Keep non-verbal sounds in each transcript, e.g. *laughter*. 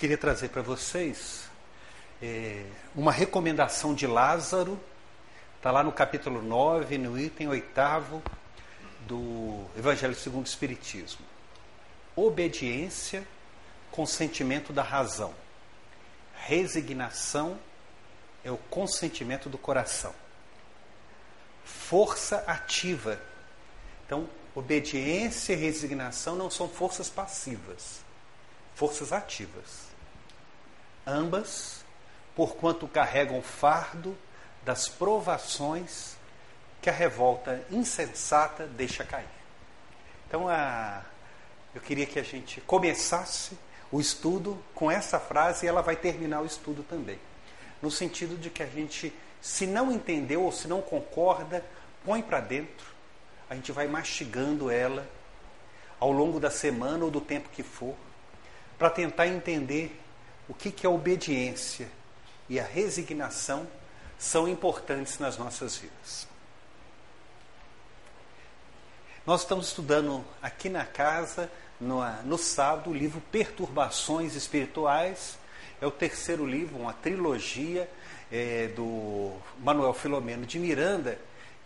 queria trazer para vocês é, uma recomendação de Lázaro, está lá no capítulo 9, no item 8 do Evangelho segundo o Espiritismo. Obediência, consentimento da razão. Resignação é o consentimento do coração. Força ativa. Então, obediência e resignação não são forças passivas, forças ativas. Ambas, porquanto carregam fardo das provações que a revolta insensata deixa cair. Então, a, eu queria que a gente começasse o estudo com essa frase e ela vai terminar o estudo também. No sentido de que a gente, se não entendeu ou se não concorda, põe para dentro, a gente vai mastigando ela ao longo da semana ou do tempo que for, para tentar entender o que, que a obediência e a resignação são importantes nas nossas vidas. Nós estamos estudando aqui na casa, no, no sábado, o livro Perturbações Espirituais. É o terceiro livro, uma trilogia é, do Manuel Filomeno de Miranda,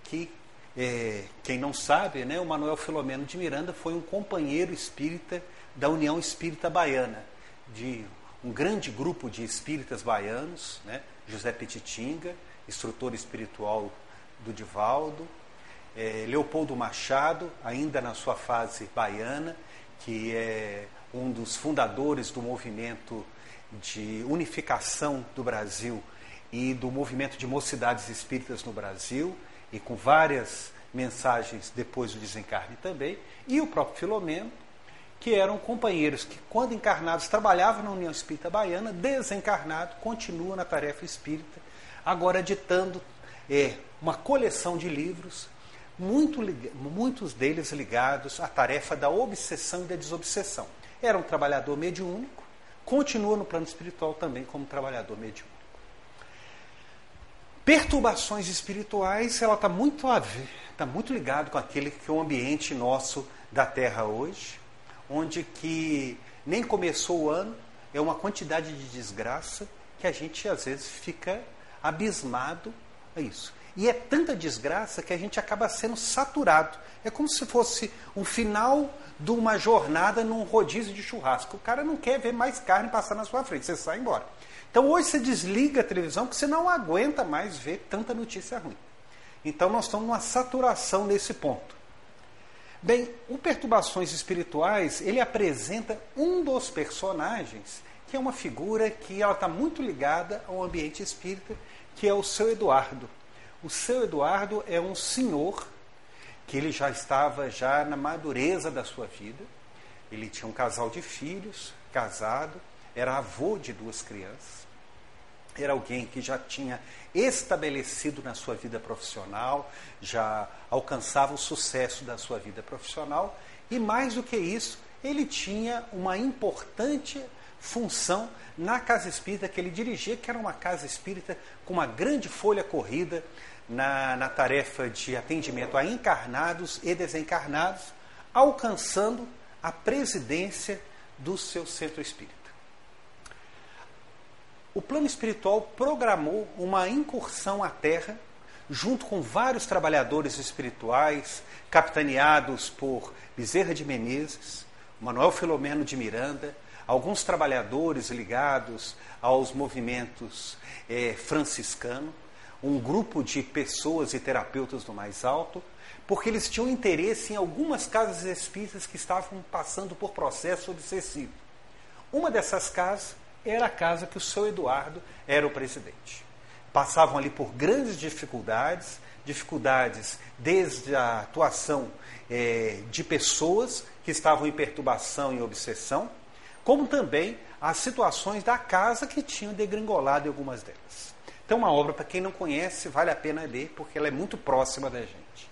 que, é, quem não sabe, né, o Manuel Filomeno de Miranda foi um companheiro espírita da União Espírita Baiana, de um grande grupo de espíritas baianos, né, José Petitinga, instrutor espiritual do Divaldo, é, Leopoldo Machado, ainda na sua fase baiana, que é um dos fundadores do movimento de unificação do Brasil e do movimento de mocidades espíritas no Brasil, e com várias mensagens depois do desencarne também, e o próprio Filomeno, que eram companheiros que, quando encarnados, trabalhavam na União Espírita Baiana, desencarnado, continua na tarefa espírita, agora ditando é, uma coleção de livros muito, muitos deles ligados à tarefa da obsessão e da desobsessão. Era um trabalhador mediúnico, continua no plano espiritual também como trabalhador mediúnico. Perturbações espirituais, ela está muito, tá muito ligado com aquele que é o ambiente nosso da Terra hoje, onde que nem começou o ano, é uma quantidade de desgraça que a gente às vezes fica abismado a isso. E é tanta desgraça que a gente acaba sendo saturado. É como se fosse um final de uma jornada num rodízio de churrasco. O cara não quer ver mais carne passar na sua frente, você sai embora. Então hoje você desliga a televisão porque você não aguenta mais ver tanta notícia ruim. Então nós estamos numa saturação nesse ponto. Bem, o Perturbações Espirituais, ele apresenta um dos personagens, que é uma figura que ela está muito ligada ao ambiente espírita, que é o seu Eduardo. O seu Eduardo é um senhor que ele já estava já na madureza da sua vida. Ele tinha um casal de filhos, casado, era avô de duas crianças. Era alguém que já tinha estabelecido na sua vida profissional, já alcançava o sucesso da sua vida profissional e mais do que isso, ele tinha uma importante função na casa espírita que ele dirigia, que era uma casa espírita com uma grande folha corrida na, na tarefa de atendimento a encarnados e desencarnados, alcançando a presidência do seu centro espírita. O plano espiritual programou uma incursão à Terra, junto com vários trabalhadores espirituais, capitaneados por Bezerra de Menezes, Manuel Filomeno de Miranda, alguns trabalhadores ligados aos movimentos eh, franciscanos, um grupo de pessoas e terapeutas do mais alto, porque eles tinham interesse em algumas casas espíritas que estavam passando por processo obsessivo. Uma dessas casas era a casa que o seu Eduardo era o presidente. Passavam ali por grandes dificuldades, dificuldades desde a atuação é, de pessoas que estavam em perturbação e obsessão, como também as situações da casa que tinham degringolado em algumas delas. Então, uma obra, para quem não conhece, vale a pena ler, porque ela é muito próxima da gente.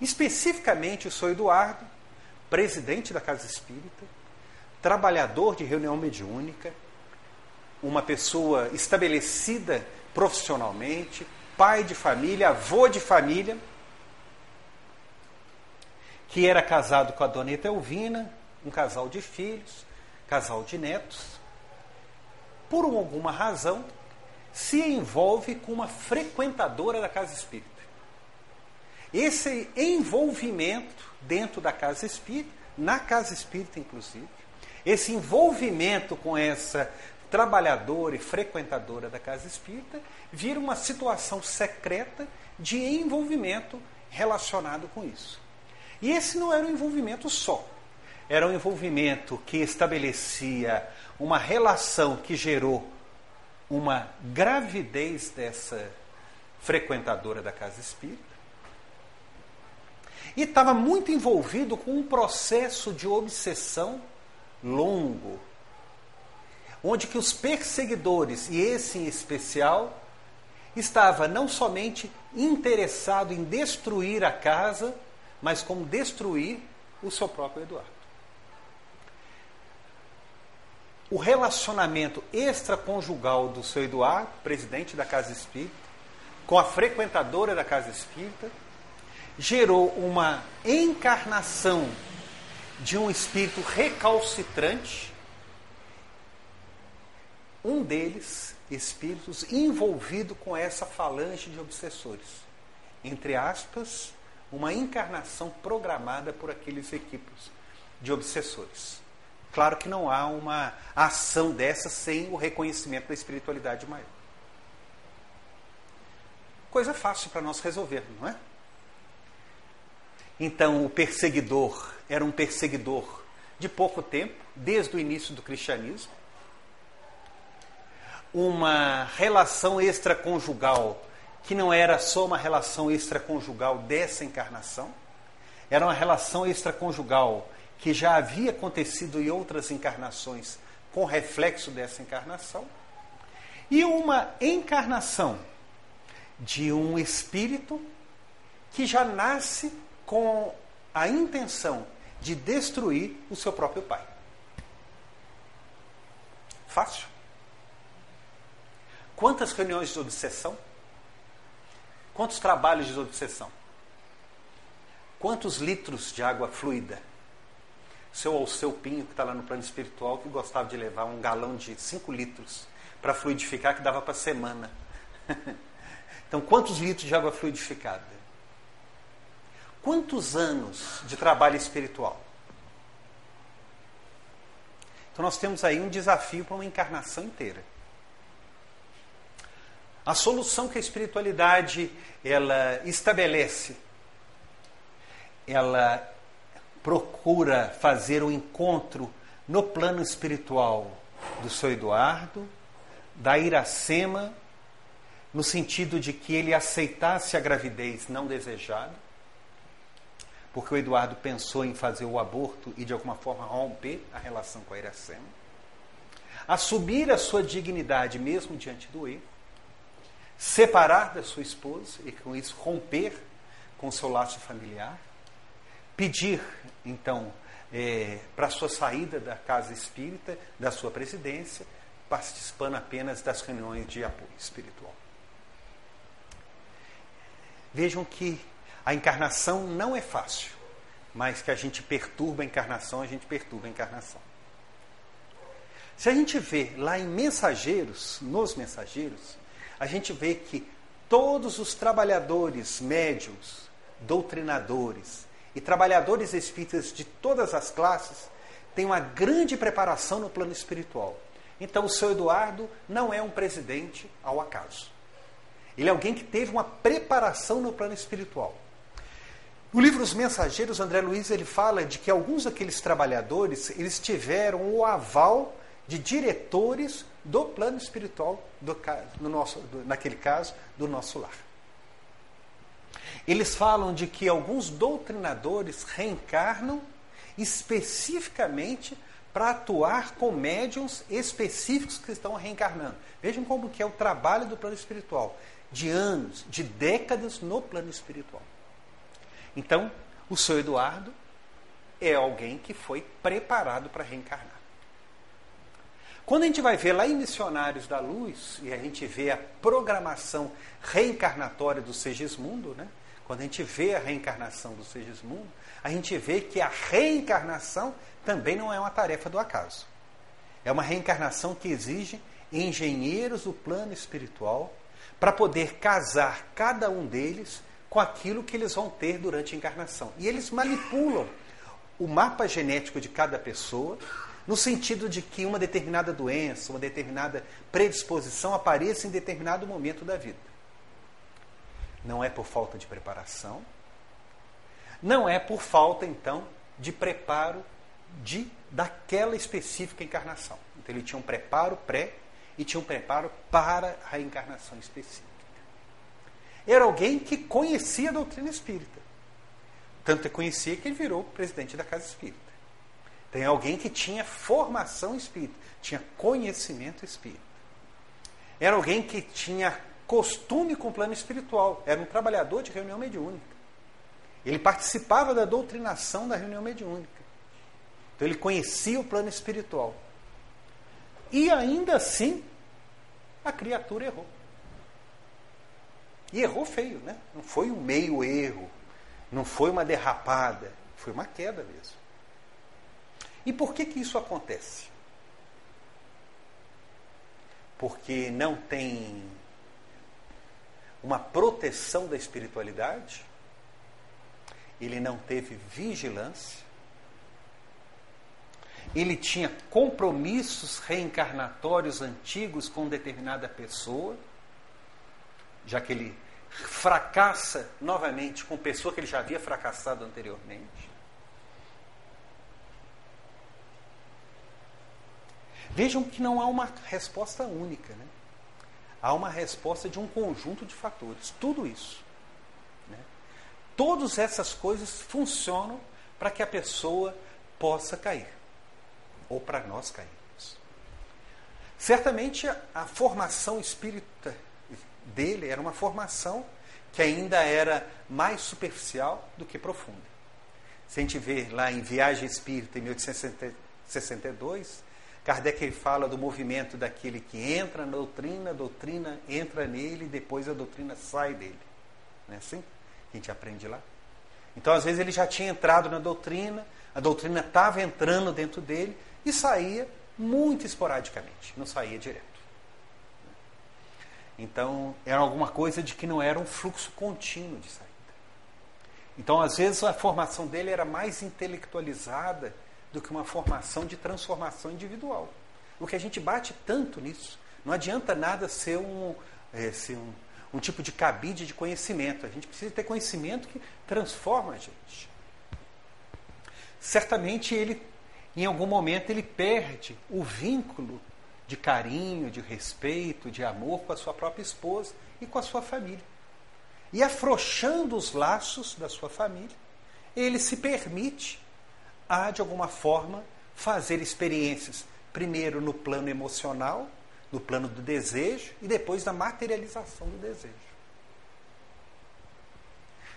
Especificamente, o sou Eduardo, presidente da Casa Espírita, trabalhador de reunião mediúnica, uma pessoa estabelecida profissionalmente, pai de família, avô de família, que era casado com a dona Etelvina, um casal de filhos, casal de netos, por alguma razão, se envolve com uma frequentadora da casa espírita. Esse envolvimento dentro da casa espírita, na casa espírita inclusive, esse envolvimento com essa trabalhadora e frequentadora da casa espírita vira uma situação secreta de envolvimento relacionado com isso. E esse não era um envolvimento só. Era um envolvimento que estabelecia uma relação que gerou uma gravidez dessa frequentadora da casa espírita. E estava muito envolvido com um processo de obsessão longo, onde que os perseguidores, e esse em especial, estava não somente interessado em destruir a casa, mas como destruir o seu próprio Eduardo. O relacionamento extraconjugal do seu Eduardo, presidente da Casa Espírita, com a frequentadora da Casa Espírita, gerou uma encarnação de um espírito recalcitrante, um deles, espíritos envolvido com essa falange de obsessores. Entre aspas, uma encarnação programada por aqueles equipos de obsessores. Claro que não há uma ação dessa sem o reconhecimento da espiritualidade maior. Coisa fácil para nós resolvermos, não é? Então, o perseguidor era um perseguidor de pouco tempo, desde o início do cristianismo. Uma relação extraconjugal que não era só uma relação extraconjugal dessa encarnação, era uma relação extraconjugal que já havia acontecido em outras encarnações com reflexo dessa encarnação, e uma encarnação de um espírito que já nasce com a intenção de destruir o seu próprio pai. Fácil. Quantas reuniões de obsessão? Quantos trabalhos de obsessão? Quantos litros de água fluida? Seu Alceu Pinho, que está lá no plano espiritual, que gostava de levar um galão de 5 litros para fluidificar, que dava para semana. *laughs* então, quantos litros de água fluidificada? Quantos anos de trabalho espiritual? Então nós temos aí um desafio para uma encarnação inteira. A solução que a espiritualidade ela estabelece, ela procura fazer o um encontro no plano espiritual do seu Eduardo, da Iracema, no sentido de que ele aceitasse a gravidez não desejada, porque o Eduardo pensou em fazer o aborto e de alguma forma romper a relação com a Iracema, assumir a sua dignidade mesmo diante do erro, separar da sua esposa e com isso romper com o seu laço familiar, pedir então é, para sua saída da casa espírita, da sua presidência, participando apenas das reuniões de apoio espiritual. Vejam que a encarnação não é fácil, mas que a gente perturba a encarnação, a gente perturba a encarnação. Se a gente vê lá em Mensageiros, nos Mensageiros, a gente vê que todos os trabalhadores médios, doutrinadores e trabalhadores espíritas de todas as classes têm uma grande preparação no plano espiritual. Então, o seu Eduardo não é um presidente ao acaso. Ele é alguém que teve uma preparação no plano espiritual. No livro Os Mensageiros, André Luiz ele fala de que alguns daqueles trabalhadores eles tiveram o aval de diretores do plano espiritual, do, no nosso, do, naquele caso, do nosso lar. Eles falam de que alguns doutrinadores reencarnam especificamente para atuar com médiums específicos que estão reencarnando. Vejam como que é o trabalho do plano espiritual, de anos, de décadas no plano espiritual. Então, o seu Eduardo é alguém que foi preparado para reencarnar. Quando a gente vai ver lá em Missionários da Luz, e a gente vê a programação reencarnatória do Segismundo, né? quando a gente vê a reencarnação do Segismundo, a gente vê que a reencarnação também não é uma tarefa do acaso. É uma reencarnação que exige engenheiros do plano espiritual para poder casar cada um deles com aquilo que eles vão ter durante a encarnação. E eles manipulam o mapa genético de cada pessoa no sentido de que uma determinada doença, uma determinada predisposição apareça em determinado momento da vida. Não é por falta de preparação, não é por falta, então, de preparo de daquela específica encarnação. Então ele tinha um preparo pré e tinha um preparo para a encarnação específica. Era alguém que conhecia a doutrina espírita. Tanto é conhecia que ele virou presidente da Casa Espírita. Tem alguém que tinha formação espírita, tinha conhecimento espírita. Era alguém que tinha costume com o plano espiritual, era um trabalhador de reunião mediúnica. Ele participava da doutrinação da reunião mediúnica. Então ele conhecia o plano espiritual. E ainda assim, a criatura errou. E errou feio, né? Não foi um meio erro, não foi uma derrapada, foi uma queda mesmo. E por que que isso acontece? Porque não tem uma proteção da espiritualidade, ele não teve vigilância, ele tinha compromissos reencarnatórios antigos com determinada pessoa, já que ele fracassa novamente com pessoa que ele já havia fracassado anteriormente. Vejam que não há uma resposta única, né? Há uma resposta de um conjunto de fatores. Tudo isso. Né? Todas essas coisas funcionam para que a pessoa possa cair ou para nós cairmos. Certamente a formação espírita dele era uma formação que ainda era mais superficial do que profunda. Se a gente vê lá em Viagem Espírita, em 1862, Kardec fala do movimento daquele que entra na doutrina, a doutrina entra nele depois a doutrina sai dele. Não é assim? A gente aprende lá. Então, às vezes, ele já tinha entrado na doutrina, a doutrina estava entrando dentro dele, e saía muito esporadicamente, não saía direto. Então, era alguma coisa de que não era um fluxo contínuo de saída. Então, às vezes, a formação dele era mais intelectualizada do que uma formação de transformação individual. O que a gente bate tanto nisso. Não adianta nada ser um, é, ser um, um tipo de cabide de conhecimento. A gente precisa ter conhecimento que transforma a gente. Certamente ele em algum momento ele perde o vínculo de carinho, de respeito, de amor com a sua própria esposa e com a sua família. E afrouxando os laços da sua família, ele se permite a, de alguma forma, fazer experiências, primeiro no plano emocional, no plano do desejo e depois da materialização do desejo.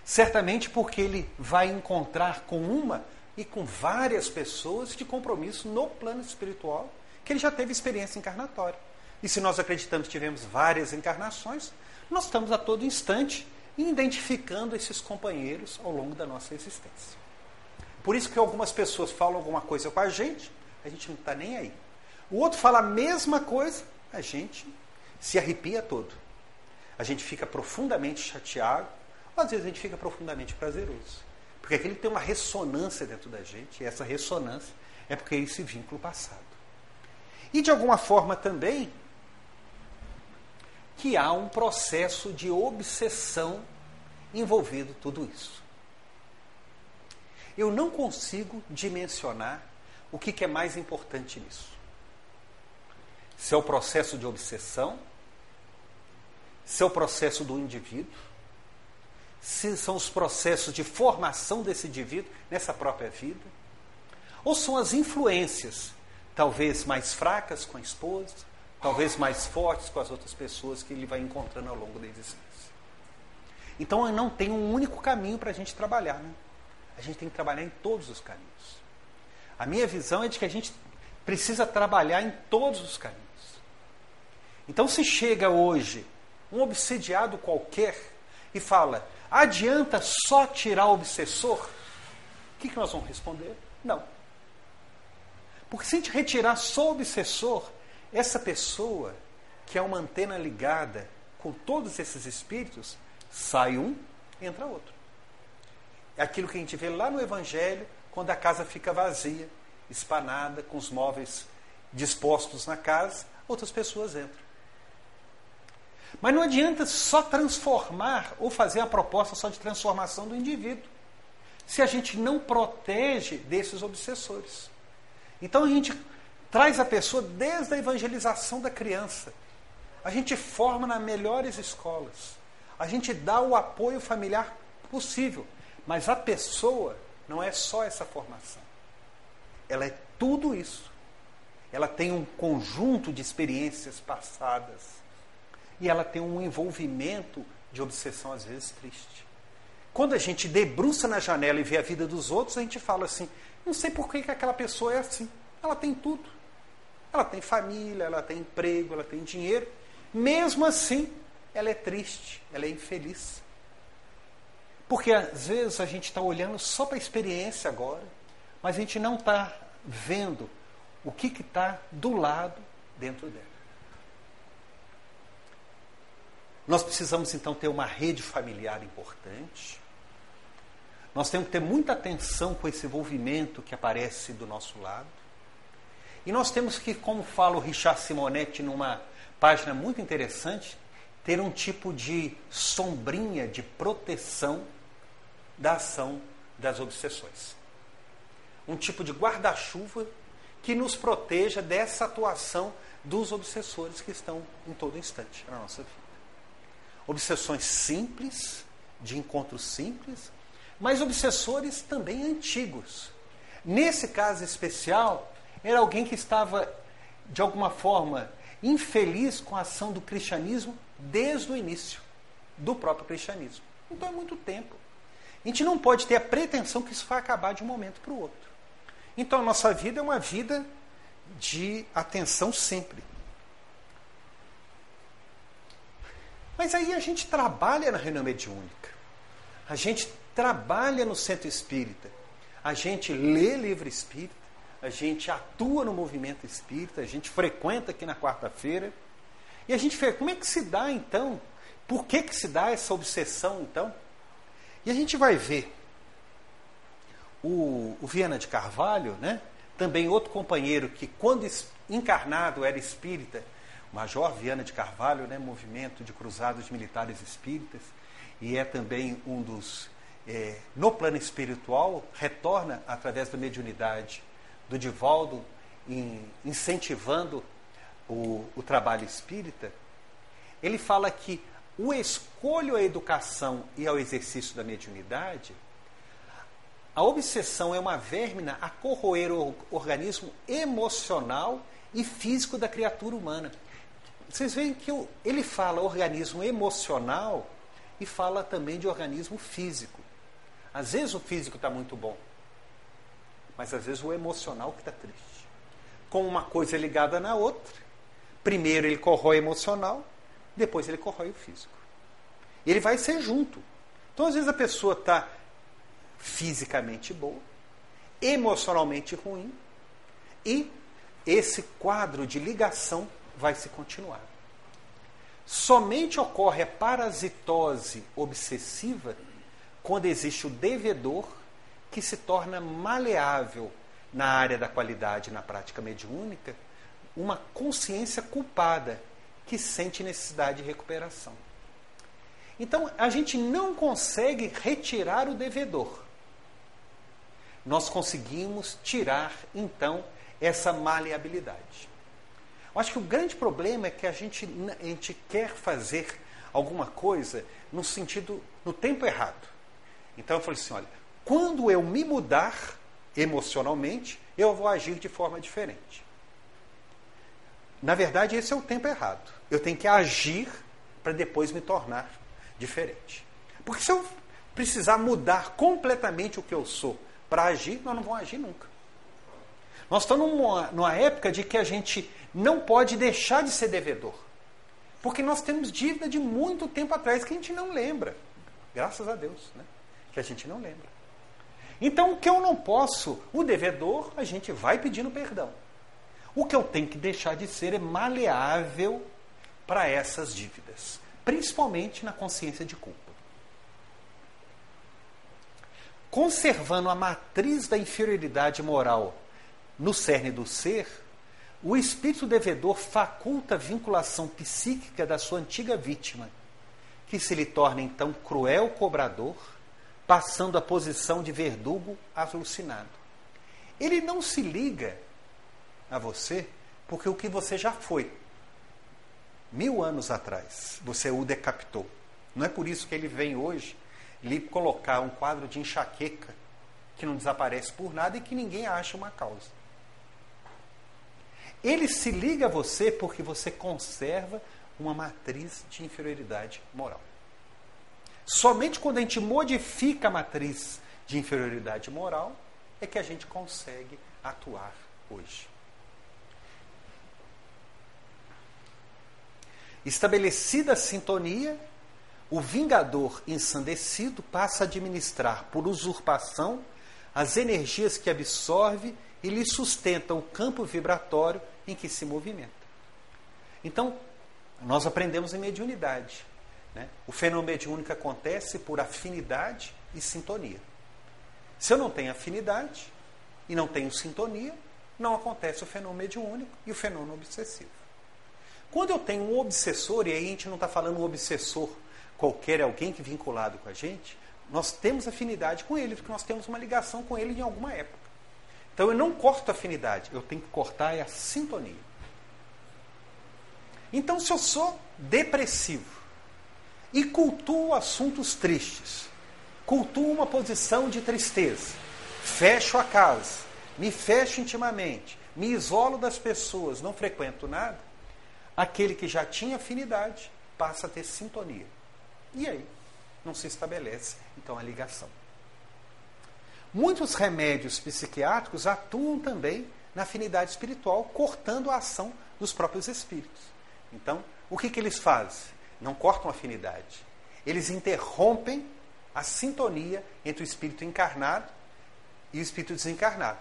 Certamente porque ele vai encontrar com uma e com várias pessoas de compromisso no plano espiritual, que ele já teve experiência encarnatória. E se nós acreditamos que tivemos várias encarnações, nós estamos a todo instante identificando esses companheiros ao longo da nossa existência. Por isso que algumas pessoas falam alguma coisa com a gente, a gente não está nem aí. O outro fala a mesma coisa, a gente se arrepia todo. A gente fica profundamente chateado, ou às vezes a gente fica profundamente prazeroso. Porque aquilo tem uma ressonância dentro da gente, e essa ressonância é porque é esse vínculo passado. E de alguma forma também que há um processo de obsessão envolvido tudo isso. Eu não consigo dimensionar o que, que é mais importante nisso. Se é o processo de obsessão, se é o processo do indivíduo, se são os processos de formação desse indivíduo nessa própria vida, ou são as influências, talvez mais fracas com a esposa, talvez mais fortes com as outras pessoas que ele vai encontrando ao longo da existência. Então não tem um único caminho para a gente trabalhar. Né? A gente tem que trabalhar em todos os caminhos. A minha visão é de que a gente precisa trabalhar em todos os caminhos. Então, se chega hoje um obsediado qualquer e fala: Adianta só tirar o obsessor? O que, que nós vamos responder? Não. Porque se a gente retirar só o obsessor, essa pessoa que é uma antena ligada com todos esses espíritos, sai um, entra outro. É aquilo que a gente vê lá no Evangelho, quando a casa fica vazia, espanada, com os móveis dispostos na casa, outras pessoas entram. Mas não adianta só transformar ou fazer a proposta só de transformação do indivíduo, se a gente não protege desses obsessores. Então a gente traz a pessoa desde a evangelização da criança. A gente forma nas melhores escolas. A gente dá o apoio familiar possível. Mas a pessoa não é só essa formação. Ela é tudo isso. Ela tem um conjunto de experiências passadas e ela tem um envolvimento de obsessão, às vezes, triste. Quando a gente debruça na janela e vê a vida dos outros, a gente fala assim: não sei por que, que aquela pessoa é assim. Ela tem tudo. Ela tem família, ela tem emprego, ela tem dinheiro. Mesmo assim, ela é triste, ela é infeliz. Porque às vezes a gente está olhando só para a experiência agora, mas a gente não está vendo o que está do lado dentro dela. Nós precisamos então ter uma rede familiar importante. Nós temos que ter muita atenção com esse envolvimento que aparece do nosso lado. E nós temos que, como fala o Richard Simonetti numa página muito interessante, ter um tipo de sombrinha de proteção da ação das obsessões. Um tipo de guarda-chuva que nos proteja dessa atuação dos obsessores que estão em todo instante na nossa vida obsessões simples, de encontros simples, mas obsessores também antigos. Nesse caso especial, era alguém que estava, de alguma forma, infeliz com a ação do cristianismo desde o início do próprio cristianismo. Então é muito tempo. A gente não pode ter a pretensão que isso vai acabar de um momento para o outro. Então a nossa vida é uma vida de atenção sempre. Mas aí a gente trabalha na reunião mediúnica. A gente trabalha no centro espírita. A gente lê livro espírita. A gente atua no movimento espírita. A gente frequenta aqui na quarta-feira. E a gente vê como é que se dá então? Por que, que se dá essa obsessão então? E a gente vai ver o, o Viana de Carvalho, né? também outro companheiro que, quando encarnado, era espírita Major Viana de Carvalho, né, movimento de cruzados militares espíritas, e é também um dos, é, no plano espiritual, retorna através da mediunidade do Divaldo, em, incentivando o, o trabalho espírita. Ele fala que o escolho à educação e ao exercício da mediunidade, a obsessão é uma vérmina a corroer o organismo emocional e físico da criatura humana. Vocês veem que ele fala organismo emocional e fala também de organismo físico. Às vezes o físico está muito bom, mas às vezes o emocional que está triste. Com uma coisa ligada na outra. Primeiro ele corrói emocional, depois ele corrói o físico. Ele vai ser junto. Então, às vezes, a pessoa está fisicamente boa, emocionalmente ruim, e esse quadro de ligação vai se continuar. Somente ocorre a parasitose obsessiva quando existe o devedor que se torna maleável na área da qualidade na prática mediúnica, uma consciência culpada que sente necessidade de recuperação. Então, a gente não consegue retirar o devedor. Nós conseguimos tirar, então, essa maleabilidade. Eu acho que o grande problema é que a gente, a gente quer fazer alguma coisa no sentido, no tempo errado. Então eu falei assim: olha, quando eu me mudar emocionalmente, eu vou agir de forma diferente. Na verdade, esse é o tempo errado. Eu tenho que agir para depois me tornar diferente. Porque se eu precisar mudar completamente o que eu sou para agir, nós não vamos agir nunca. Nós estamos numa, numa época de que a gente não pode deixar de ser devedor. Porque nós temos dívida de muito tempo atrás que a gente não lembra. Graças a Deus, né? Que a gente não lembra. Então, o que eu não posso, o devedor, a gente vai pedindo perdão. O que eu tenho que deixar de ser é maleável para essas dívidas, principalmente na consciência de culpa. Conservando a matriz da inferioridade moral no cerne do ser, o espírito devedor faculta a vinculação psíquica da sua antiga vítima, que se lhe torna então cruel cobrador, passando a posição de verdugo alucinado. Ele não se liga a você porque o que você já foi, mil anos atrás, você o decapitou. Não é por isso que ele vem hoje lhe colocar um quadro de enxaqueca que não desaparece por nada e que ninguém acha uma causa. Ele se liga a você porque você conserva uma matriz de inferioridade moral. Somente quando a gente modifica a matriz de inferioridade moral é que a gente consegue atuar hoje. Estabelecida a sintonia, o vingador ensandecido passa a administrar por usurpação as energias que absorve e lhe sustenta o campo vibratório em que se movimenta. Então, nós aprendemos em mediunidade. Né? O fenômeno mediúnico acontece por afinidade e sintonia. Se eu não tenho afinidade e não tenho sintonia, não acontece o fenômeno mediúnico e o fenômeno obsessivo. Quando eu tenho um obsessor, e aí a gente não está falando um obsessor qualquer, alguém que é vinculado com a gente, nós temos afinidade com ele, porque nós temos uma ligação com ele em alguma época. Então eu não corto a afinidade, eu tenho que cortar é a sintonia. Então, se eu sou depressivo e cultuo assuntos tristes, cultuo uma posição de tristeza, fecho a casa, me fecho intimamente, me isolo das pessoas, não frequento nada, aquele que já tinha afinidade passa a ter sintonia. E aí? Não se estabelece, então, a ligação. Muitos remédios psiquiátricos atuam também na afinidade espiritual, cortando a ação dos próprios espíritos. Então, o que, que eles fazem? Não cortam a afinidade. Eles interrompem a sintonia entre o espírito encarnado e o espírito desencarnado.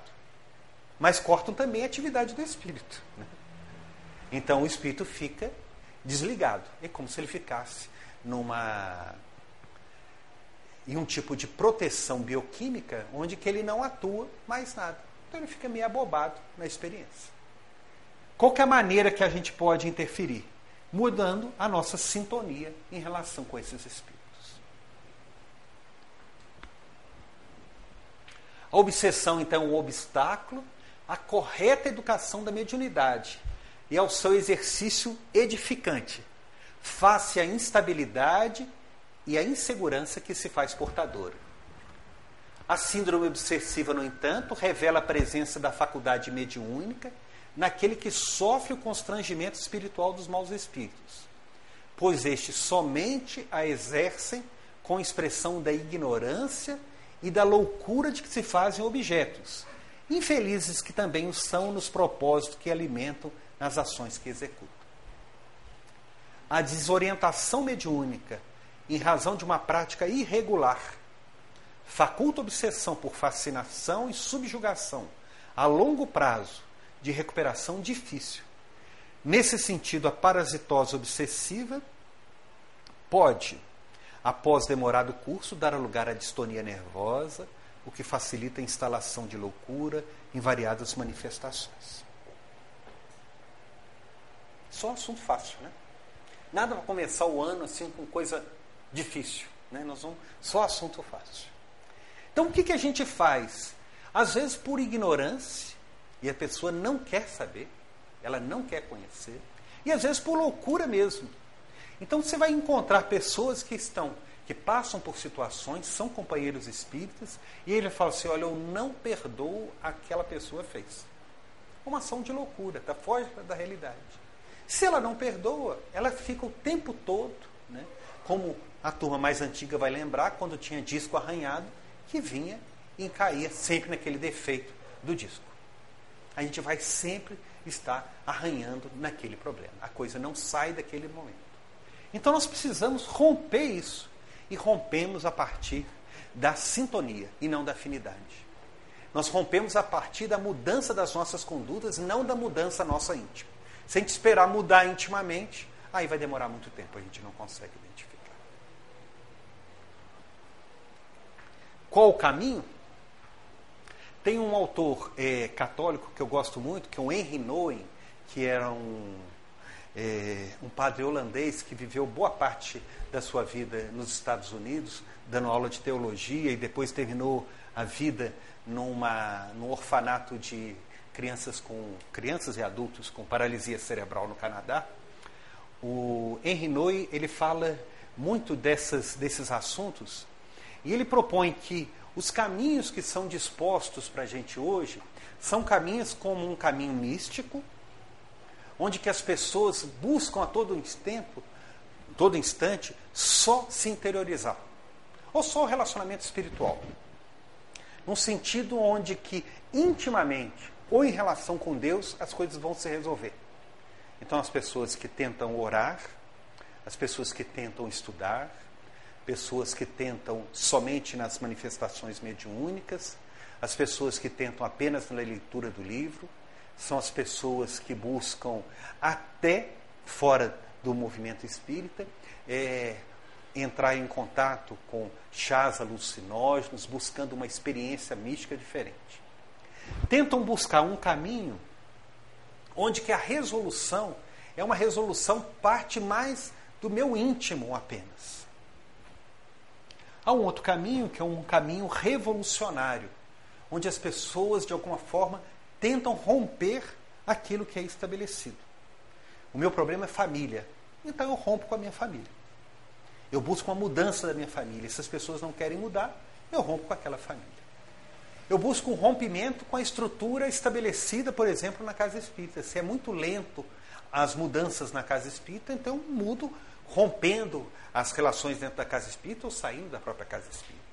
Mas cortam também a atividade do espírito. Né? Então o espírito fica desligado. É como se ele ficasse numa em um tipo de proteção bioquímica onde que ele não atua mais nada. Então ele fica meio abobado na experiência. Qual é a maneira que a gente pode interferir? Mudando a nossa sintonia em relação com esses espíritos. A obsessão, então, é um obstáculo à correta educação da mediunidade e ao seu exercício edificante, face à instabilidade e à insegurança que se faz portadora. A síndrome obsessiva, no entanto, revela a presença da faculdade mediúnica naquele que sofre o constrangimento espiritual dos maus espíritos, pois estes somente a exercem com expressão da ignorância e da loucura de que se fazem objetos, infelizes que também o são nos propósitos que alimentam nas ações que executam. A desorientação mediúnica, em razão de uma prática irregular, faculta obsessão por fascinação e subjugação a longo prazo de recuperação difícil. Nesse sentido, a parasitose obsessiva pode, após demorado curso, dar lugar à distonia nervosa, o que facilita a instalação de loucura em variadas manifestações. Só assunto fácil, né? Nada para começar o ano assim com coisa difícil, né? Nós vamos só assunto fácil. Então o que, que a gente faz? Às vezes por ignorância e a pessoa não quer saber, ela não quer conhecer, e às vezes por loucura mesmo. Então você vai encontrar pessoas que estão que passam por situações, são companheiros espíritas, e ele fala assim: Olha, eu não perdoo aquela pessoa fez. Uma ação de loucura, está fora da realidade. Se ela não perdoa, ela fica o tempo todo, né? como a turma mais antiga vai lembrar, quando tinha disco arranhado, que vinha e caía sempre naquele defeito do disco. A gente vai sempre estar arranhando naquele problema. A coisa não sai daquele momento. Então nós precisamos romper isso. E rompemos a partir da sintonia e não da afinidade. Nós rompemos a partir da mudança das nossas condutas, não da mudança nossa íntima. Se a gente esperar mudar intimamente, Aí vai demorar muito tempo, a gente não consegue identificar. Qual o caminho? Tem um autor é, católico que eu gosto muito, que é o Henry Nouwen, que era um, é, um padre holandês que viveu boa parte da sua vida nos Estados Unidos, dando aula de teologia e depois terminou a vida numa, num orfanato de crianças com crianças e adultos com paralisia cerebral no Canadá. O Henry Nouwen ele fala muito dessas, desses assuntos e ele propõe que os caminhos que são dispostos para a gente hoje são caminhos como um caminho místico, onde que as pessoas buscam a todo tempo, todo instante, só se interiorizar, ou só o relacionamento espiritual. Num sentido onde que intimamente ou em relação com Deus as coisas vão se resolver. Então as pessoas que tentam orar, as pessoas que tentam estudar, pessoas que tentam somente nas manifestações mediúnicas, as pessoas que tentam apenas na leitura do livro, são as pessoas que buscam até fora do movimento espírita é, entrar em contato com chás alucinógenos, buscando uma experiência mística diferente. Tentam buscar um caminho onde que a resolução é uma resolução parte mais do meu íntimo apenas. Há um outro caminho que é um caminho revolucionário, onde as pessoas, de alguma forma, tentam romper aquilo que é estabelecido. O meu problema é família, então eu rompo com a minha família. Eu busco uma mudança da minha família. Se as pessoas não querem mudar, eu rompo com aquela família. Eu busco um rompimento com a estrutura estabelecida, por exemplo, na casa espírita. Se é muito lento as mudanças na casa espírita, então eu mudo rompendo as relações dentro da casa espírita ou saindo da própria casa espírita.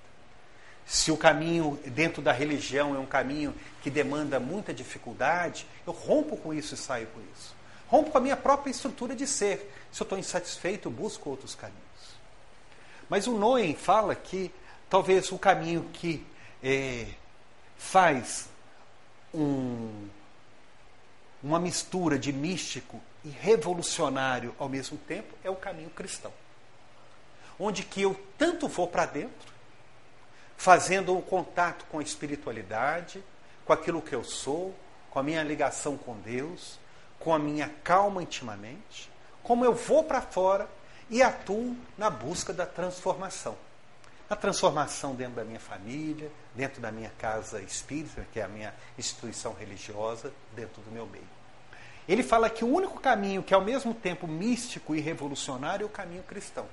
Se o caminho dentro da religião é um caminho que demanda muita dificuldade, eu rompo com isso e saio com isso. Rompo com a minha própria estrutura de ser. Se eu estou insatisfeito, busco outros caminhos. Mas o Noem fala que talvez o caminho que é, faz um, uma mistura de místico e revolucionário ao mesmo tempo é o caminho cristão. Onde que eu tanto vou para dentro, fazendo um contato com a espiritualidade, com aquilo que eu sou, com a minha ligação com Deus, com a minha calma intimamente, como eu vou para fora e atuo na busca da transformação. A transformação dentro da minha família, dentro da minha casa espírita, que é a minha instituição religiosa, dentro do meu meio. Ele fala que o único caminho que é ao mesmo tempo místico e revolucionário é o caminho cristão.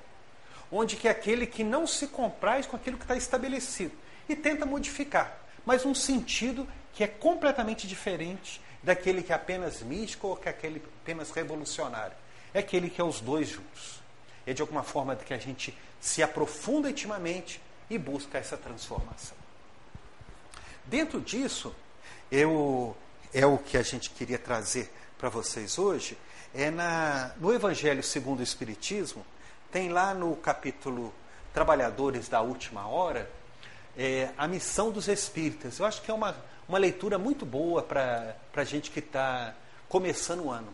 Onde que é aquele que não se compraz com aquilo que está estabelecido e tenta modificar, mas um sentido que é completamente diferente daquele que é apenas místico ou que é aquele apenas revolucionário. É aquele que é os dois juntos. É de alguma forma que a gente se aprofunda intimamente e busca essa transformação. Dentro disso, eu, é o que a gente queria trazer para vocês hoje é na, no Evangelho segundo o Espiritismo, tem lá no capítulo Trabalhadores da Última Hora, é, a missão dos espíritas. Eu acho que é uma, uma leitura muito boa para a gente que está começando o ano.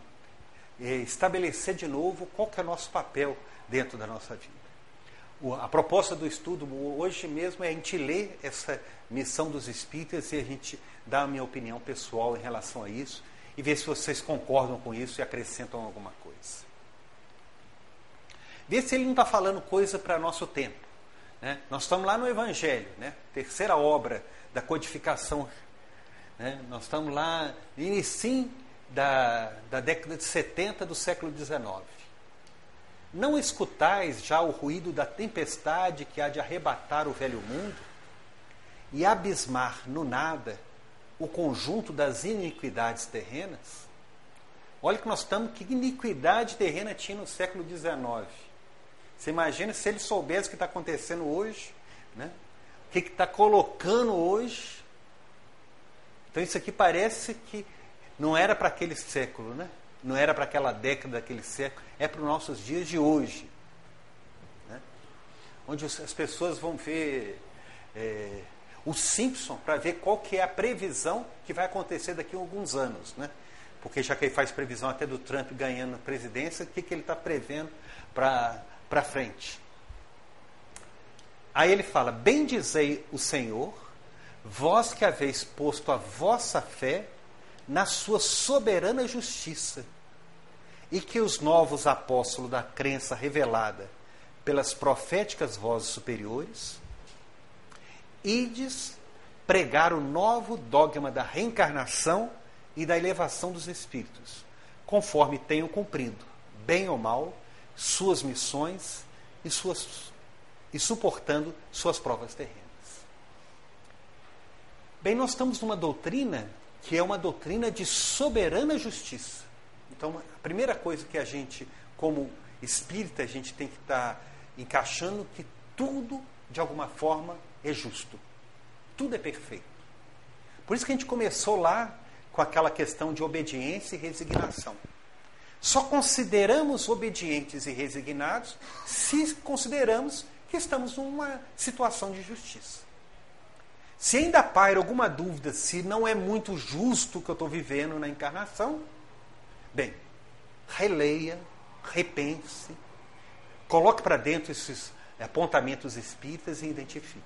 É, estabelecer de novo qual que é o nosso papel dentro da nossa vida. A proposta do estudo hoje mesmo é a gente ler essa missão dos espíritas e a gente dar a minha opinião pessoal em relação a isso e ver se vocês concordam com isso e acrescentam alguma coisa. Vê se ele não está falando coisa para nosso tempo. Né? Nós estamos lá no Evangelho, né? terceira obra da codificação. Né? Nós estamos lá no início da, da década de 70 do século XIX. Não escutais já o ruído da tempestade que há de arrebatar o velho mundo e abismar no nada o conjunto das iniquidades terrenas, olha que nós estamos, que iniquidade terrena tinha no século XIX. Você imagina se ele soubesse o que está acontecendo hoje, né? o que está colocando hoje. Então isso aqui parece que não era para aquele século, né? Não era para aquela década daquele século, é para os nossos dias de hoje. Né? Onde as pessoas vão ver. É, o Simpson para ver qual que é a previsão que vai acontecer daqui a alguns anos. Né? porque já que ele faz previsão até do Trump ganhando a presidência, o que, que ele está prevendo para frente? Aí ele fala: Bendizei o Senhor, vós que haveis posto a vossa fé na sua soberana justiça, e que os novos apóstolos da crença revelada pelas proféticas vozes superiores, ides pregar o novo dogma da reencarnação e da elevação dos espíritos, conforme tenham cumprido, bem ou mal, suas missões e, suas, e suportando suas provas terrenas. Bem, nós estamos numa doutrina que é uma doutrina de soberana justiça. Então, a primeira coisa que a gente, como espírita, a gente tem que estar tá encaixando que tudo, de alguma forma, é justo. Tudo é perfeito. Por isso que a gente começou lá com aquela questão de obediência e resignação. Só consideramos obedientes e resignados se consideramos que estamos numa situação de justiça. Se ainda paira alguma dúvida se não é muito justo o que eu estou vivendo na encarnação, bem, releia, repense, coloque para dentro esses apontamentos espíritas e identifique.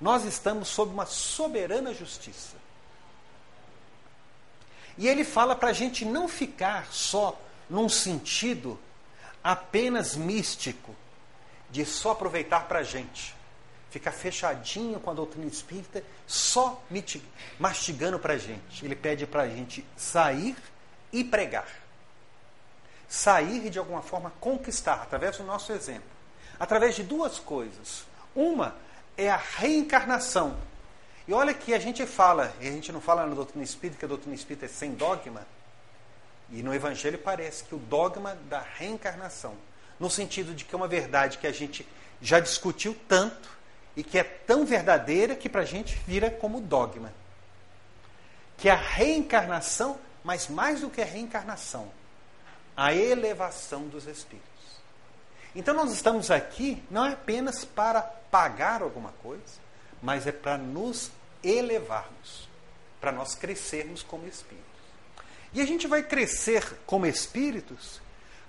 Nós estamos sob uma soberana justiça. E ele fala para a gente não ficar só num sentido apenas místico, de só aproveitar para a gente ficar fechadinho com a doutrina espírita, só mastigando para a gente. Ele pede para a gente sair e pregar. Sair e, de alguma forma, conquistar, através do nosso exemplo. Através de duas coisas. Uma é a reencarnação. E olha que a gente fala, e a gente não fala na doutrina espírita, que a doutrina espírita é sem dogma. E no Evangelho parece que o dogma da reencarnação, no sentido de que é uma verdade que a gente já discutiu tanto, e que é tão verdadeira que para a gente vira como dogma. Que é a reencarnação, mas mais do que a reencarnação, a elevação dos espíritos. Então nós estamos aqui não é apenas para pagar alguma coisa, mas é para nos elevarmos, para nós crescermos como espíritos. E a gente vai crescer como espíritos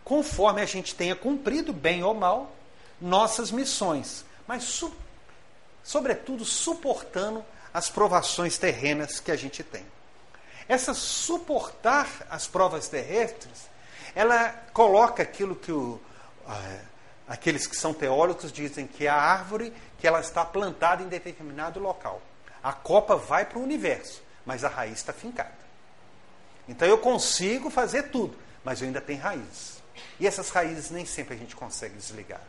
conforme a gente tenha cumprido, bem ou mal, nossas missões. Mas sobretudo suportando as provações terrenas que a gente tem. Essa suportar as provas terrestres, ela coloca aquilo que o, aqueles que são teólogos dizem que é a árvore que ela está plantada em determinado local. A copa vai para o universo, mas a raiz está fincada. Então eu consigo fazer tudo, mas eu ainda tenho raízes. E essas raízes nem sempre a gente consegue desligar.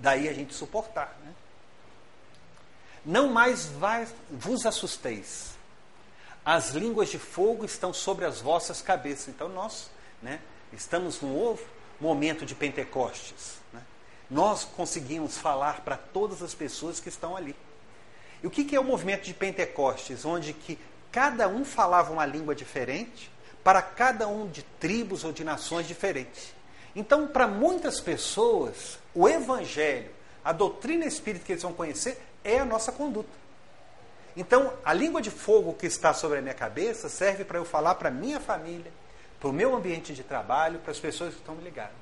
Daí a gente suportar. Né? Não mais vai, vos assusteis. As línguas de fogo estão sobre as vossas cabeças. Então nós né, estamos num novo momento de Pentecostes. Né? Nós conseguimos falar para todas as pessoas que estão ali. E o que, que é o movimento de Pentecostes? Onde que cada um falava uma língua diferente para cada um de tribos ou de nações diferentes. Então, para muitas pessoas, o Evangelho, a doutrina espírita que eles vão conhecer, é a nossa conduta. Então, a língua de fogo que está sobre a minha cabeça serve para eu falar para a minha família, para o meu ambiente de trabalho, para as pessoas que estão me ligadas.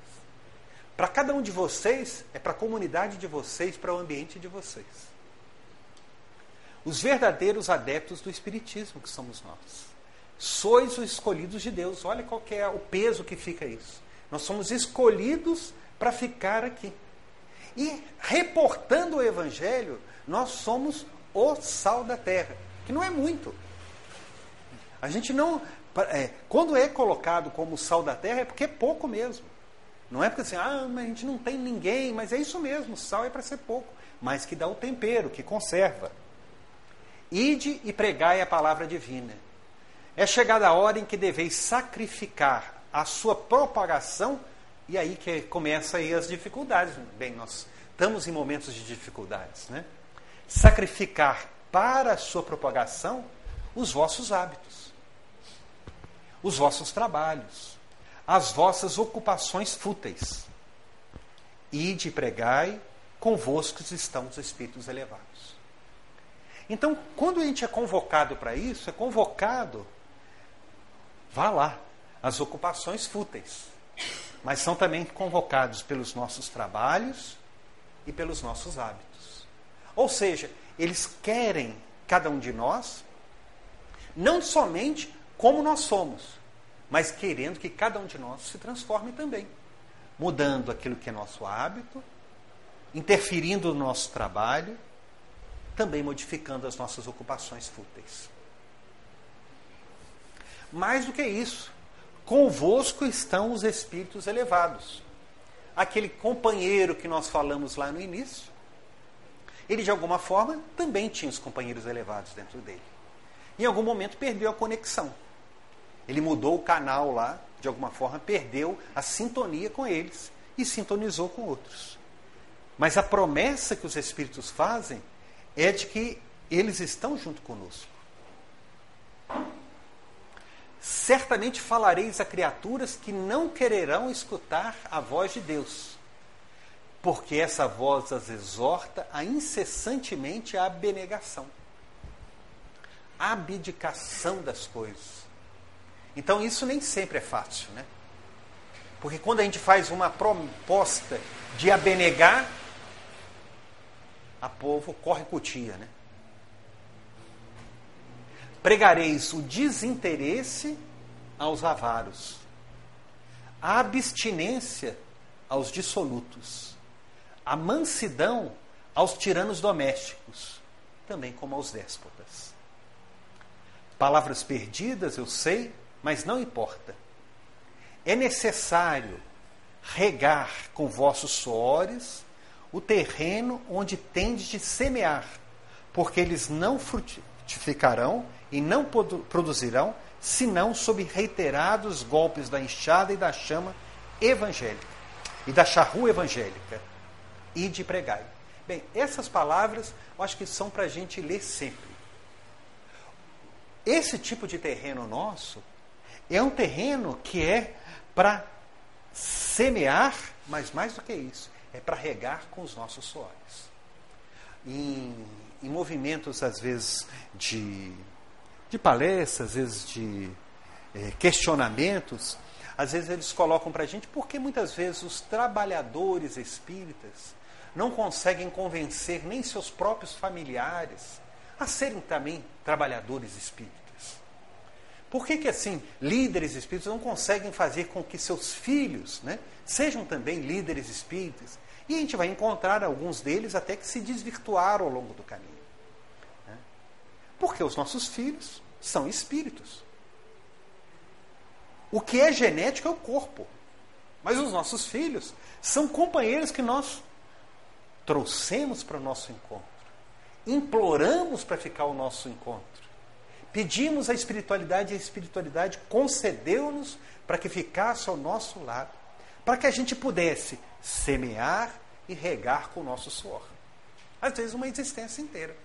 Para cada um de vocês, é para a comunidade de vocês, para o ambiente de vocês. Os verdadeiros adeptos do Espiritismo que somos nós. Sois os escolhidos de Deus. Olha qual é o peso que fica isso. Nós somos escolhidos para ficar aqui. E reportando o Evangelho, nós somos o sal da terra, que não é muito. A gente não. É, quando é colocado como sal da terra, é porque é pouco mesmo. Não é porque assim, ah, mas a gente não tem ninguém, mas é isso mesmo, sal é para ser pouco, mas que dá o tempero, que conserva. Ide e pregai a palavra divina. É chegada a hora em que deveis sacrificar a sua propagação, e aí que começa aí as dificuldades. Bem, nós estamos em momentos de dificuldades, né? Sacrificar para a sua propagação os vossos hábitos, os vossos trabalhos, as vossas ocupações fúteis. Ide e pregai, convosco estão os espíritos elevados. Então, quando a gente é convocado para isso, é convocado vá lá, as ocupações fúteis. Mas são também convocados pelos nossos trabalhos e pelos nossos hábitos. Ou seja, eles querem, cada um de nós, não somente como nós somos, mas querendo que cada um de nós se transforme também, mudando aquilo que é nosso hábito, interferindo no nosso trabalho, também modificando as nossas ocupações fúteis. Mais do que isso, convosco estão os espíritos elevados. Aquele companheiro que nós falamos lá no início, ele de alguma forma também tinha os companheiros elevados dentro dele. Em algum momento perdeu a conexão. Ele mudou o canal lá, de alguma forma perdeu a sintonia com eles e sintonizou com outros. Mas a promessa que os espíritos fazem é de que eles estão junto conosco. Certamente falareis a criaturas que não quererão escutar a voz de Deus, porque essa voz as exorta a incessantemente a abnegação, a abdicação das coisas. Então isso nem sempre é fácil, né? Porque quando a gente faz uma proposta de abnegar, a povo corre cutia, né? Pregareis o desinteresse aos avaros, a abstinência aos dissolutos, a mansidão aos tiranos domésticos, também como aos déspotas. Palavras perdidas, eu sei, mas não importa. É necessário regar com vossos suores o terreno onde tendes de semear, porque eles não frutificarão e não produzirão, senão sob reiterados golpes da enxada e da chama evangélica, e da charrua evangélica, e de pregai. Bem, essas palavras eu acho que são para a gente ler sempre. Esse tipo de terreno nosso é um terreno que é para semear, mas mais do que isso, é para regar com os nossos suores. Em, em movimentos, às vezes, de, de palestras, às vezes de é, questionamentos, às vezes eles colocam para a gente porque muitas vezes os trabalhadores espíritas não conseguem convencer nem seus próprios familiares a serem também trabalhadores espíritas. Por que, que assim, líderes espíritas não conseguem fazer com que seus filhos né, sejam também líderes espíritas? E a gente vai encontrar alguns deles até que se desvirtuaram ao longo do caminho. Porque os nossos filhos são espíritos. O que é genético é o corpo. Mas os nossos filhos são companheiros que nós trouxemos para o nosso encontro. Imploramos para ficar o nosso encontro. Pedimos a espiritualidade e a espiritualidade concedeu-nos para que ficasse ao nosso lado, para que a gente pudesse semear e regar com o nosso suor. Às vezes, uma existência inteira.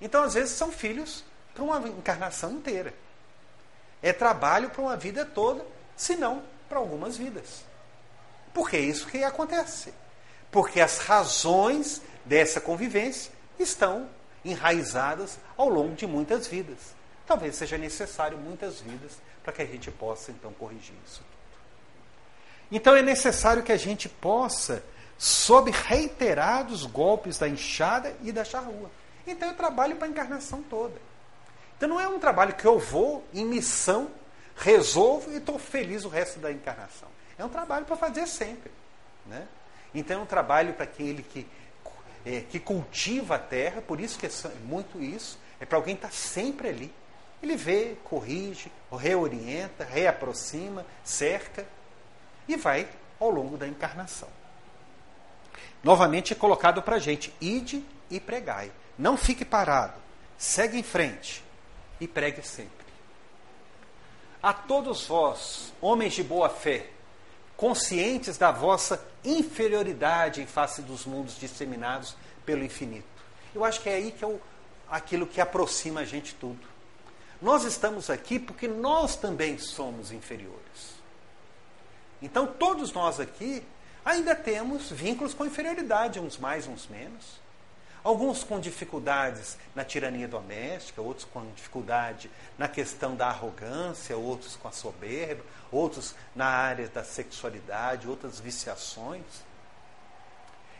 Então, às vezes, são filhos para uma encarnação inteira. É trabalho para uma vida toda, se não para algumas vidas. Porque é isso que acontece. Porque as razões dessa convivência estão enraizadas ao longo de muitas vidas. Talvez seja necessário muitas vidas para que a gente possa então corrigir isso. Então é necessário que a gente possa, sob reiterados golpes da enxada e da charrua. Então eu trabalho para a encarnação toda. Então não é um trabalho que eu vou em missão, resolvo e estou feliz o resto da encarnação. É um trabalho para fazer sempre. Né? Então é um trabalho para aquele que é, que cultiva a terra, por isso que é muito isso, é para alguém estar tá sempre ali. Ele vê, corrige, reorienta, reaproxima, cerca e vai ao longo da encarnação. Novamente é colocado para a gente: ide e pregai. Não fique parado. Segue em frente e pregue sempre. A todos vós, homens de boa fé, conscientes da vossa inferioridade em face dos mundos disseminados pelo infinito. Eu acho que é aí que é o, aquilo que aproxima a gente tudo. Nós estamos aqui porque nós também somos inferiores. Então, todos nós aqui ainda temos vínculos com inferioridade, uns mais, uns menos. Alguns com dificuldades na tirania doméstica, outros com dificuldade na questão da arrogância, outros com a soberba, outros na área da sexualidade, outras viciações.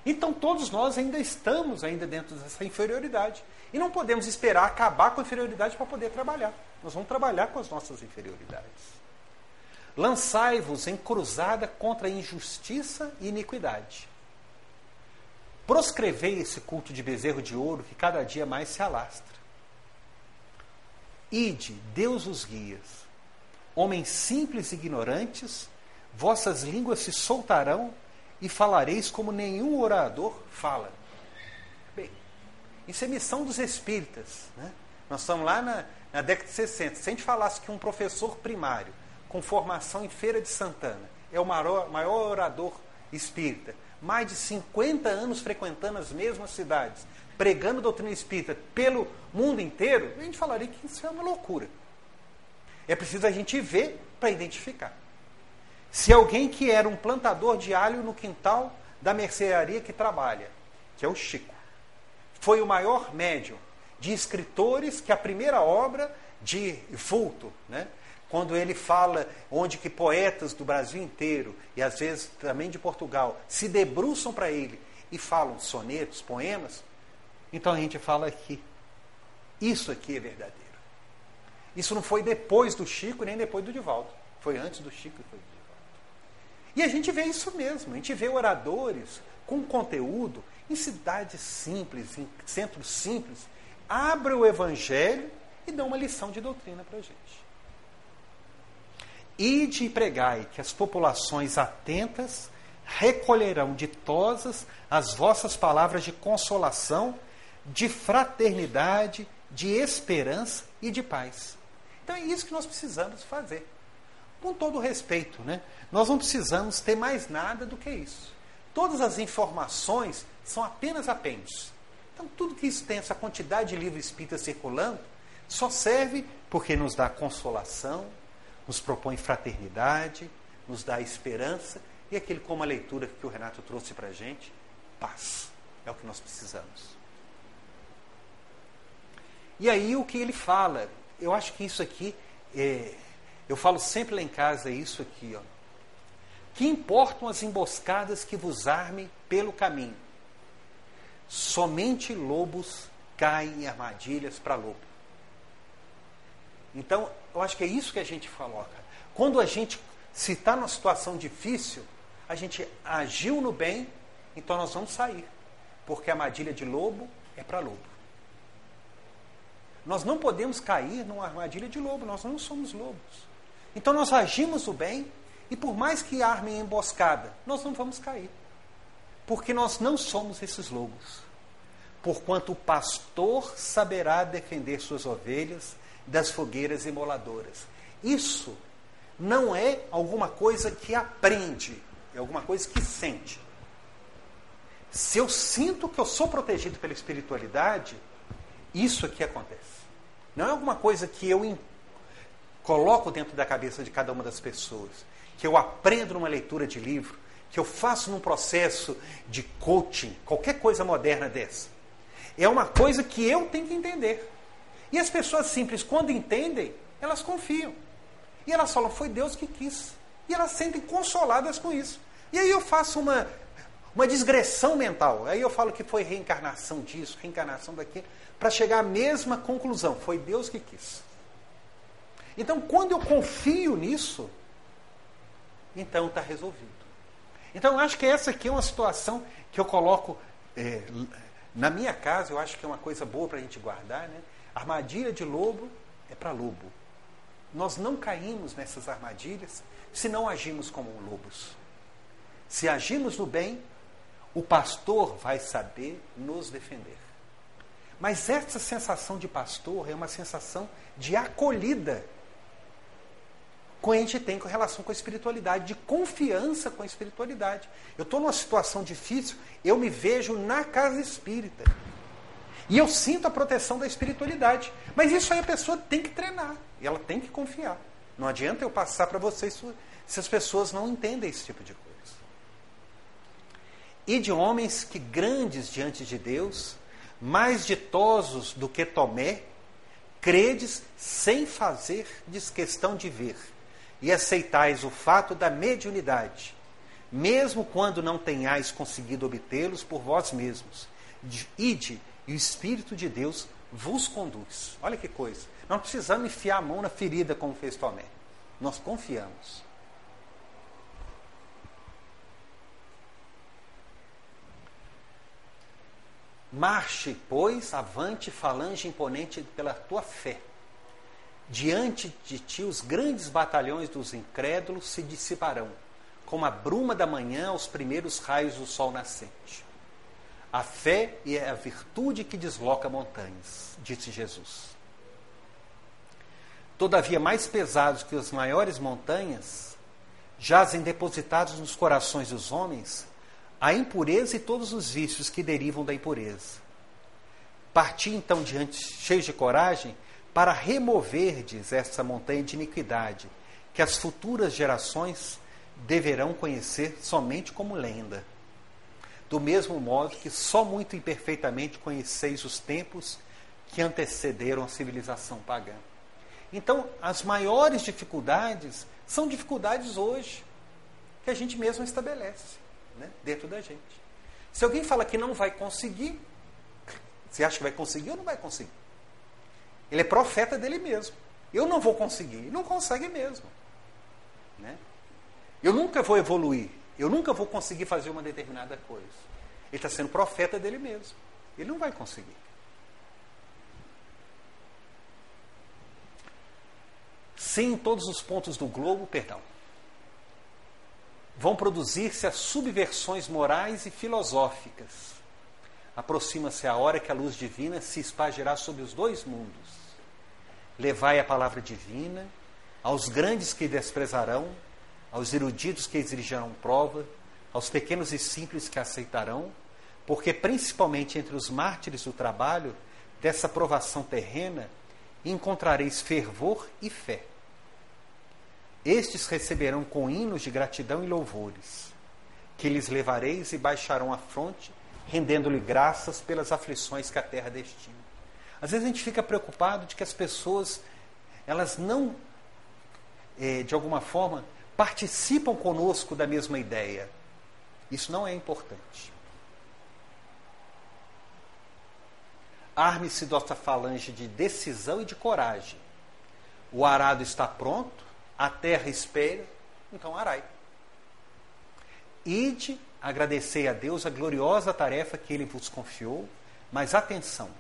Então todos nós ainda estamos ainda dentro dessa inferioridade. E não podemos esperar acabar com a inferioridade para poder trabalhar. Nós vamos trabalhar com as nossas inferioridades. Lançai-vos em cruzada contra a injustiça e iniquidade. Proscrevei esse culto de bezerro de ouro que cada dia mais se alastra. Ide, Deus os guias. Homens simples e ignorantes, vossas línguas se soltarão e falareis como nenhum orador fala. Bem, isso é missão dos espíritas. Né? Nós estamos lá na, na década de 60. Se a gente falasse que um professor primário com formação em Feira de Santana é o maior, maior orador espírita, mais de 50 anos frequentando as mesmas cidades, pregando doutrina espírita pelo mundo inteiro, a gente falaria que isso é uma loucura. É preciso a gente ver para identificar. Se alguém que era um plantador de alho no quintal da mercearia que trabalha, que é o Chico, foi o maior médium de escritores que a primeira obra de Fulto, né? Quando ele fala onde que poetas do Brasil inteiro e às vezes também de Portugal se debruçam para ele e falam sonetos, poemas, então a gente fala que isso aqui é verdadeiro. Isso não foi depois do Chico nem depois do Divaldo, foi antes do Chico e do Divaldo. E a gente vê isso mesmo, a gente vê oradores com conteúdo em cidades simples, em centros simples, abrem o evangelho e dão uma lição de doutrina para a gente. Ide e pregai que as populações atentas recolherão ditosas as vossas palavras de consolação, de fraternidade, de esperança e de paz. Então é isso que nós precisamos fazer. Com todo respeito, né? Nós não precisamos ter mais nada do que isso. Todas as informações são apenas apêndices. Então, tudo que isso tem, essa quantidade de livro espírita circulando, só serve porque nos dá consolação, nos propõe fraternidade, nos dá esperança e aquele como a leitura que o Renato trouxe para a gente, paz. É o que nós precisamos. E aí o que ele fala, eu acho que isso aqui, é, eu falo sempre lá em casa isso aqui, ó. Que importam as emboscadas que vos armem pelo caminho? Somente lobos caem em armadilhas para lobo. Então, eu acho que é isso que a gente coloca. Quando a gente se está numa situação difícil, a gente agiu no bem, então nós vamos sair. Porque a armadilha de lobo é para lobo. Nós não podemos cair numa armadilha de lobo, nós não somos lobos. Então nós agimos o bem, e por mais que armem emboscada, nós não vamos cair. Porque nós não somos esses lobos. Porquanto o pastor saberá defender suas ovelhas das fogueiras imoladoras. Isso não é alguma coisa que aprende, é alguma coisa que sente. Se eu sinto que eu sou protegido pela espiritualidade, isso aqui acontece. Não é alguma coisa que eu coloco dentro da cabeça de cada uma das pessoas, que eu aprendo numa leitura de livro, que eu faço num processo de coaching, qualquer coisa moderna dessa. É uma coisa que eu tenho que entender. E as pessoas simples, quando entendem, elas confiam. E elas falam, foi Deus que quis. E elas sentem consoladas com isso. E aí eu faço uma, uma digressão mental. Aí eu falo que foi reencarnação disso, reencarnação daquilo, para chegar à mesma conclusão. Foi Deus que quis. Então, quando eu confio nisso, então está resolvido. Então, acho que essa aqui é uma situação que eu coloco é, na minha casa, eu acho que é uma coisa boa para a gente guardar, né? Armadilha de lobo é para lobo. Nós não caímos nessas armadilhas se não agimos como lobos. Se agimos no bem, o pastor vai saber nos defender. Mas essa sensação de pastor é uma sensação de acolhida que a gente tem com relação com a espiritualidade, de confiança com a espiritualidade. Eu estou numa situação difícil, eu me vejo na casa espírita. E eu sinto a proteção da espiritualidade. Mas isso aí a pessoa tem que treinar. E ela tem que confiar. Não adianta eu passar para vocês se as pessoas não entendem esse tipo de coisa. E de homens que grandes diante de Deus, mais ditosos do que Tomé, credes sem fazer questão de ver, e aceitais o fato da mediunidade, mesmo quando não tenhais conseguido obtê-los por vós mesmos. Ide, e o Espírito de Deus vos conduz. Olha que coisa. Não precisamos enfiar a mão na ferida como fez Tomé. Nós confiamos. Marche, pois, avante, falange imponente pela tua fé. Diante de ti os grandes batalhões dos incrédulos se dissiparão, como a bruma da manhã aos primeiros raios do sol nascente. A fé é a virtude que desloca montanhas, disse Jesus. Todavia, mais pesados que as maiores montanhas, jazem depositados nos corações dos homens a impureza e todos os vícios que derivam da impureza. Parti então diante, cheios de coragem, para removerdes essa montanha de iniquidade, que as futuras gerações deverão conhecer somente como lenda. Do mesmo modo que só muito imperfeitamente conheceis os tempos que antecederam a civilização pagã. Então, as maiores dificuldades são dificuldades hoje, que a gente mesmo estabelece né, dentro da gente. Se alguém fala que não vai conseguir, você acha que vai conseguir ou não vai conseguir? Ele é profeta dele mesmo. Eu não vou conseguir. Não consegue mesmo. Né? Eu nunca vou evoluir. Eu nunca vou conseguir fazer uma determinada coisa. Ele está sendo profeta dele mesmo. Ele não vai conseguir. Sim, em todos os pontos do globo, perdão vão produzir-se as subversões morais e filosóficas. Aproxima-se a hora que a luz divina se espalhará sobre os dois mundos. Levai a palavra divina aos grandes que desprezarão, aos eruditos que exigirão prova, aos pequenos e simples que aceitarão, porque principalmente entre os mártires do trabalho, dessa provação terrena, encontrareis fervor e fé estes receberão com hinos de gratidão e louvores, que lhes levareis e baixarão a fronte, rendendo-lhe graças pelas aflições que a terra destina. Às vezes a gente fica preocupado de que as pessoas, elas não, é, de alguma forma, participam conosco da mesma ideia. Isso não é importante. Arme-se desta falange de decisão e de coragem. O arado está pronto, a terra espera, então arai. Ide, agradecei a Deus a gloriosa tarefa que ele vos confiou, mas atenção,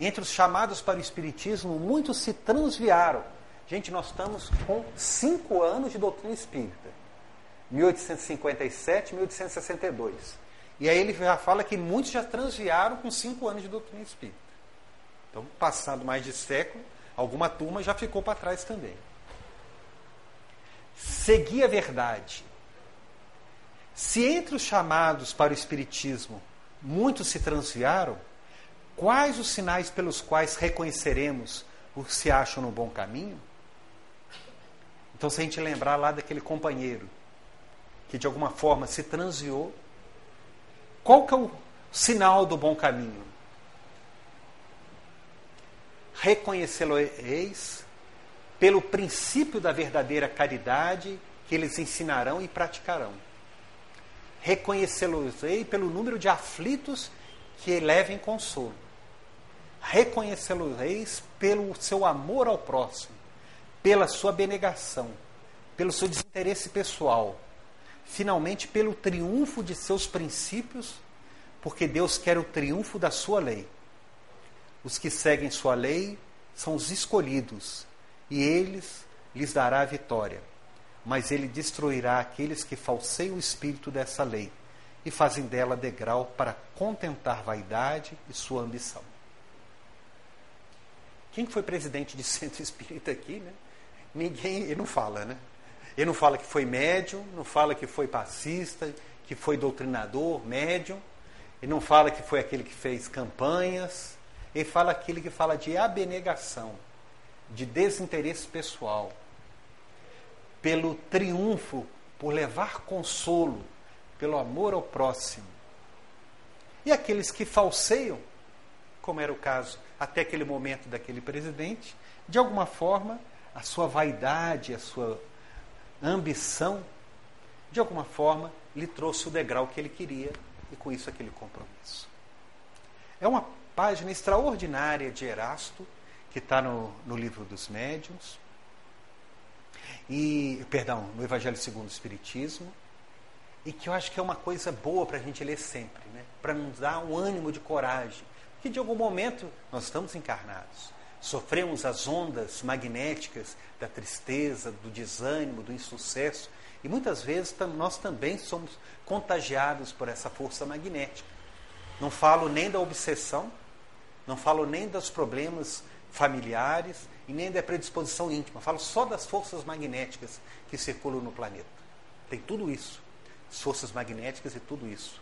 entre os chamados para o Espiritismo, muitos se transviaram. Gente, nós estamos com cinco anos de doutrina espírita. 1857, 1862. E aí ele já fala que muitos já transviaram com cinco anos de doutrina espírita. Então, passando mais de século, alguma turma já ficou para trás também seguir a verdade. Se entre os chamados para o Espiritismo muitos se transviaram, quais os sinais pelos quais reconheceremos os que se acham no bom caminho? Então, se a gente lembrar lá daquele companheiro que de alguma forma se transviou, qual que é o sinal do bom caminho? Reconhecê-lo-eis pelo princípio da verdadeira caridade que eles ensinarão e praticarão. Reconhecê-los-ei pelo número de aflitos que levem consolo. Reconhecê-los-eis pelo seu amor ao próximo, pela sua benegação, pelo seu desinteresse pessoal, finalmente pelo triunfo de seus princípios, porque Deus quer o triunfo da sua lei. Os que seguem sua lei são os escolhidos, e eles lhes dará a vitória. Mas ele destruirá aqueles que falseiam o espírito dessa lei e fazem dela degrau para contentar vaidade e sua ambição. Quem foi presidente de centro espírita aqui, né? Ninguém, ele não fala, né? Ele não fala que foi médium, não fala que foi passista, que foi doutrinador, médium. Ele não fala que foi aquele que fez campanhas. Ele fala aquele que fala de abnegação de desinteresse pessoal, pelo triunfo, por levar consolo, pelo amor ao próximo. E aqueles que falseiam, como era o caso até aquele momento daquele presidente, de alguma forma, a sua vaidade, a sua ambição, de alguma forma, lhe trouxe o degrau que ele queria e com isso aquele compromisso. É uma página extraordinária de Erasto, que está no, no livro dos médiuns, e, perdão, no Evangelho segundo o Espiritismo, e que eu acho que é uma coisa boa para a gente ler sempre, né? para nos dar um ânimo de coragem, porque de algum momento nós estamos encarnados, sofremos as ondas magnéticas da tristeza, do desânimo, do insucesso, e muitas vezes nós também somos contagiados por essa força magnética. Não falo nem da obsessão, não falo nem dos problemas familiares e nem da predisposição íntima. Falo só das forças magnéticas que circulam no planeta. Tem tudo isso. As forças magnéticas e tudo isso.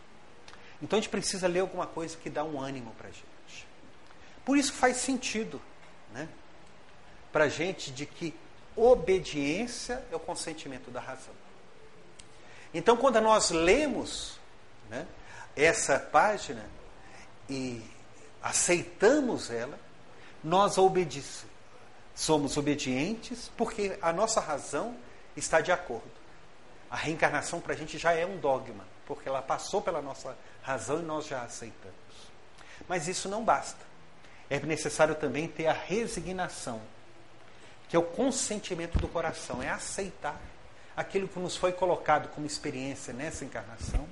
Então a gente precisa ler alguma coisa que dá um ânimo para a gente. Por isso faz sentido né, para a gente de que obediência é o consentimento da razão. Então, quando nós lemos né, essa página e aceitamos ela, nós obedecemos. Somos obedientes porque a nossa razão está de acordo. A reencarnação para a gente já é um dogma, porque ela passou pela nossa razão e nós já aceitamos. Mas isso não basta. É necessário também ter a resignação, que é o consentimento do coração, é aceitar aquilo que nos foi colocado como experiência nessa encarnação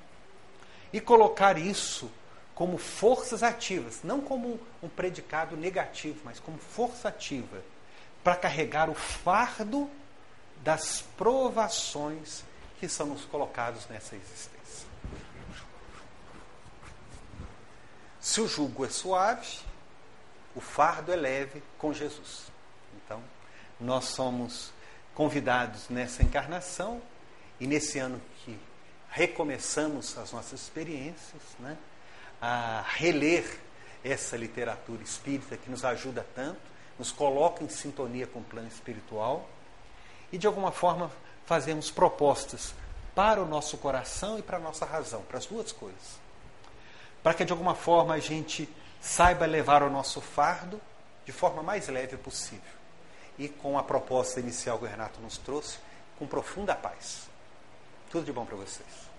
e colocar isso como forças ativas, não como um predicado negativo, mas como força ativa para carregar o fardo das provações que são nos colocados nessa existência. Se o jugo é suave, o fardo é leve com Jesus. Então, nós somos convidados nessa encarnação e nesse ano que recomeçamos as nossas experiências, né, a reler essa literatura espírita que nos ajuda tanto, nos coloca em sintonia com o plano espiritual e de alguma forma fazemos propostas para o nosso coração e para a nossa razão, para as duas coisas. Para que de alguma forma a gente saiba levar o nosso fardo de forma mais leve possível e com a proposta inicial que o Renato nos trouxe, com profunda paz. Tudo de bom para vocês.